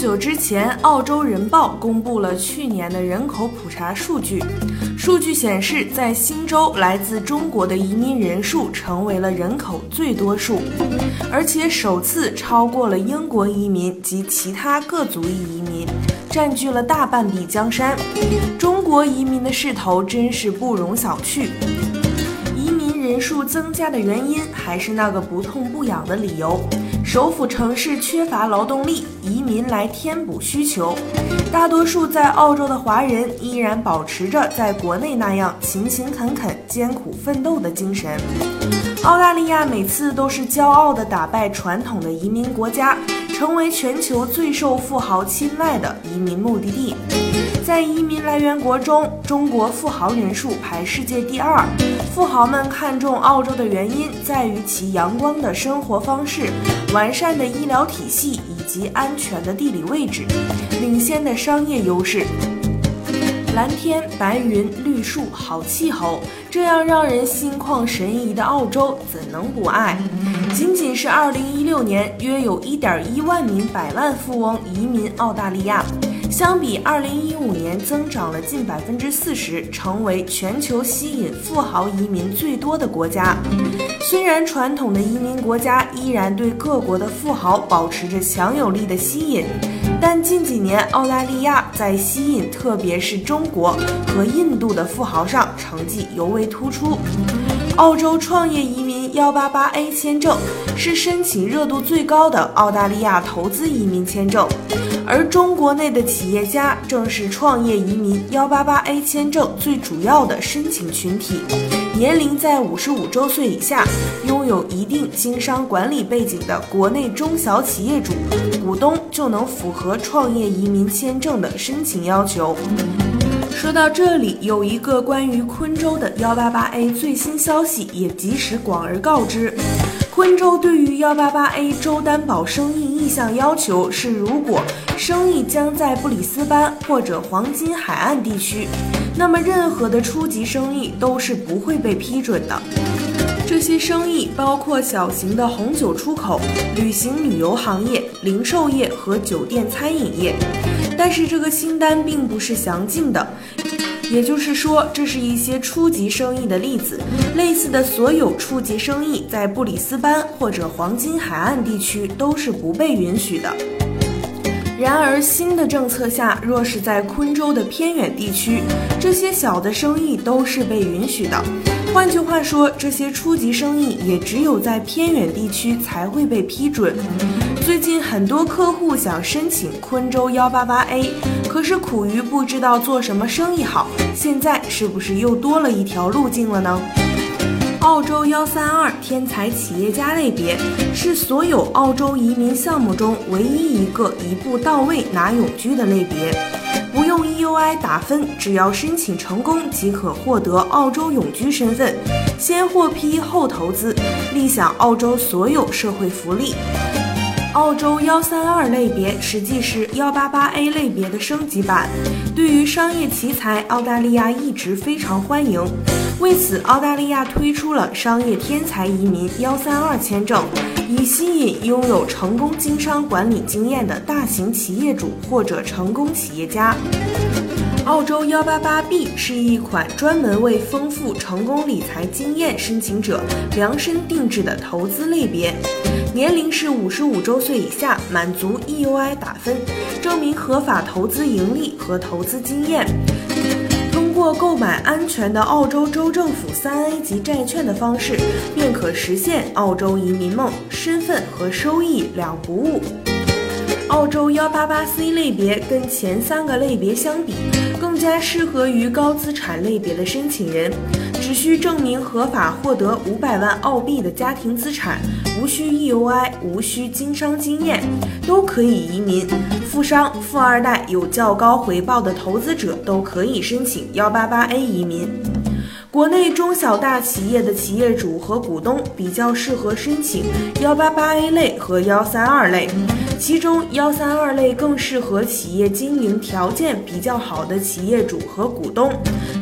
不久之前，澳洲人报公布了去年的人口普查数据。数据显示，在新州，来自中国的移民人数成为了人口最多数，而且首次超过了英国移民及其他各族裔移民，占据了大半壁江山。中国移民的势头真是不容小觑。移民人数增加的原因，还是那个不痛不痒的理由。首府城市缺乏劳动力，移民来填补需求。大多数在澳洲的华人依然保持着在国内那样勤勤恳恳、艰苦奋斗的精神。澳大利亚每次都是骄傲地打败传统的移民国家，成为全球最受富豪青睐的移民目的地。在移民来源国中，中国富豪人数排世界第二。富豪们看中澳洲的原因在于其阳光的生活方式、完善的医疗体系以及安全的地理位置、领先的商业优势。蓝天白云、绿树、好气候，这样让人心旷神怡的澳洲，怎能不爱？仅仅是2016年，约有1.1万名百万富翁移民澳大利亚。相比2015年，增长了近百分之四十，成为全球吸引富豪移民最多的国家。虽然传统的移民国家依然对各国的富豪保持着强有力的吸引，但近几年澳大利亚在吸引特别是中国和印度的富豪上成绩尤为突出。澳洲创业移民幺八八 A 签证是申请热度最高的澳大利亚投资移民签证。而中国内的企业家正是创业移民幺八八 A 签证最主要的申请群体，年龄在五十五周岁以下，拥有一定经商管理背景的国内中小企业主、股东就能符合创业移民签证的申请要求。说到这里，有一个关于昆州的幺八八 A 最新消息也及时广而告之。昆州对于幺八八 A 州担保生意意向要求是，如果生意将在布里斯班或者黄金海岸地区，那么任何的初级生意都是不会被批准的。这些生意包括小型的红酒出口、旅行旅游行业、零售业和酒店餐饮业。但是这个清单并不是详尽的。也就是说，这是一些初级生意的例子。类似的所有初级生意，在布里斯班或者黄金海岸地区都是不被允许的。然而，新的政策下，若是在昆州的偏远地区，这些小的生意都是被允许的。换句话说，这些初级生意也只有在偏远地区才会被批准。最近很多客户想申请昆州幺八八 A，可是苦于不知道做什么生意好。现在是不是又多了一条路径了呢？澳洲幺三二天才企业家类别是所有澳洲移民项目中唯一一个一步到位拿永居的类别，不用 EUI 打分，只要申请成功即可获得澳洲永居身份，先获批后投资，立享澳洲所有社会福利。澳洲幺三二类别实际是幺八八 A 类别的升级版。对于商业奇才，澳大利亚一直非常欢迎。为此，澳大利亚推出了商业天才移民幺三二签证，以吸引拥有成功经商管理经验的大型企业主或者成功企业家。澳洲幺八八 B 是一款专门为丰富成功理财经验申请者量身定制的投资类别。年龄是五十五周岁以下，满足 EUI 打分，证明合法投资盈利和投资经验。通过购买安全的澳洲州政府三 A 级债券的方式，便可实现澳洲移民梦，身份和收益两不误。澳洲幺八八 C 类别跟前三个类别相比，更加适合于高资产类别的申请人。只需证明合法获得五百万澳币的家庭资产，无需 EUI，无需经商经验，都可以移民。富商、富二代、有较高回报的投资者都可以申请幺八八 A 移民。国内中小大企业的企业主和股东比较适合申请幺八八 A 类和幺三二类，其中幺三二类更适合企业经营条件比较好的企业主和股东，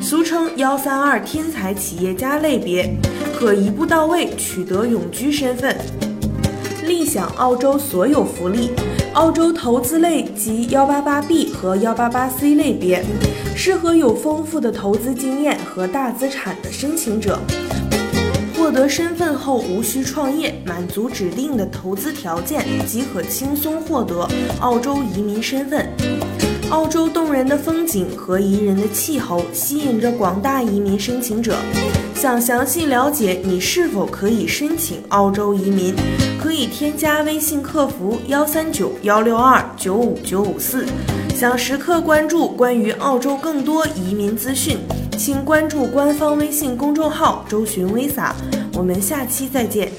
俗称幺三二天才企业家类别，可一步到位取得永居身份。立享澳洲所有福利，澳洲投资类及幺八八 B 和幺八八 C 类别，适合有丰富的投资经验和大资产的申请者。获得身份后无需创业，满足指定的投资条件即可轻松获得澳洲移民身份。澳洲动人的风景和宜人的气候吸引着广大移民申请者。想详细了解你是否可以申请澳洲移民可以添加微信客服幺三九幺六二九五九五四。想时刻关注关于澳洲更多移民资讯请关注官方微信公众号周寻微撒我们下期再见。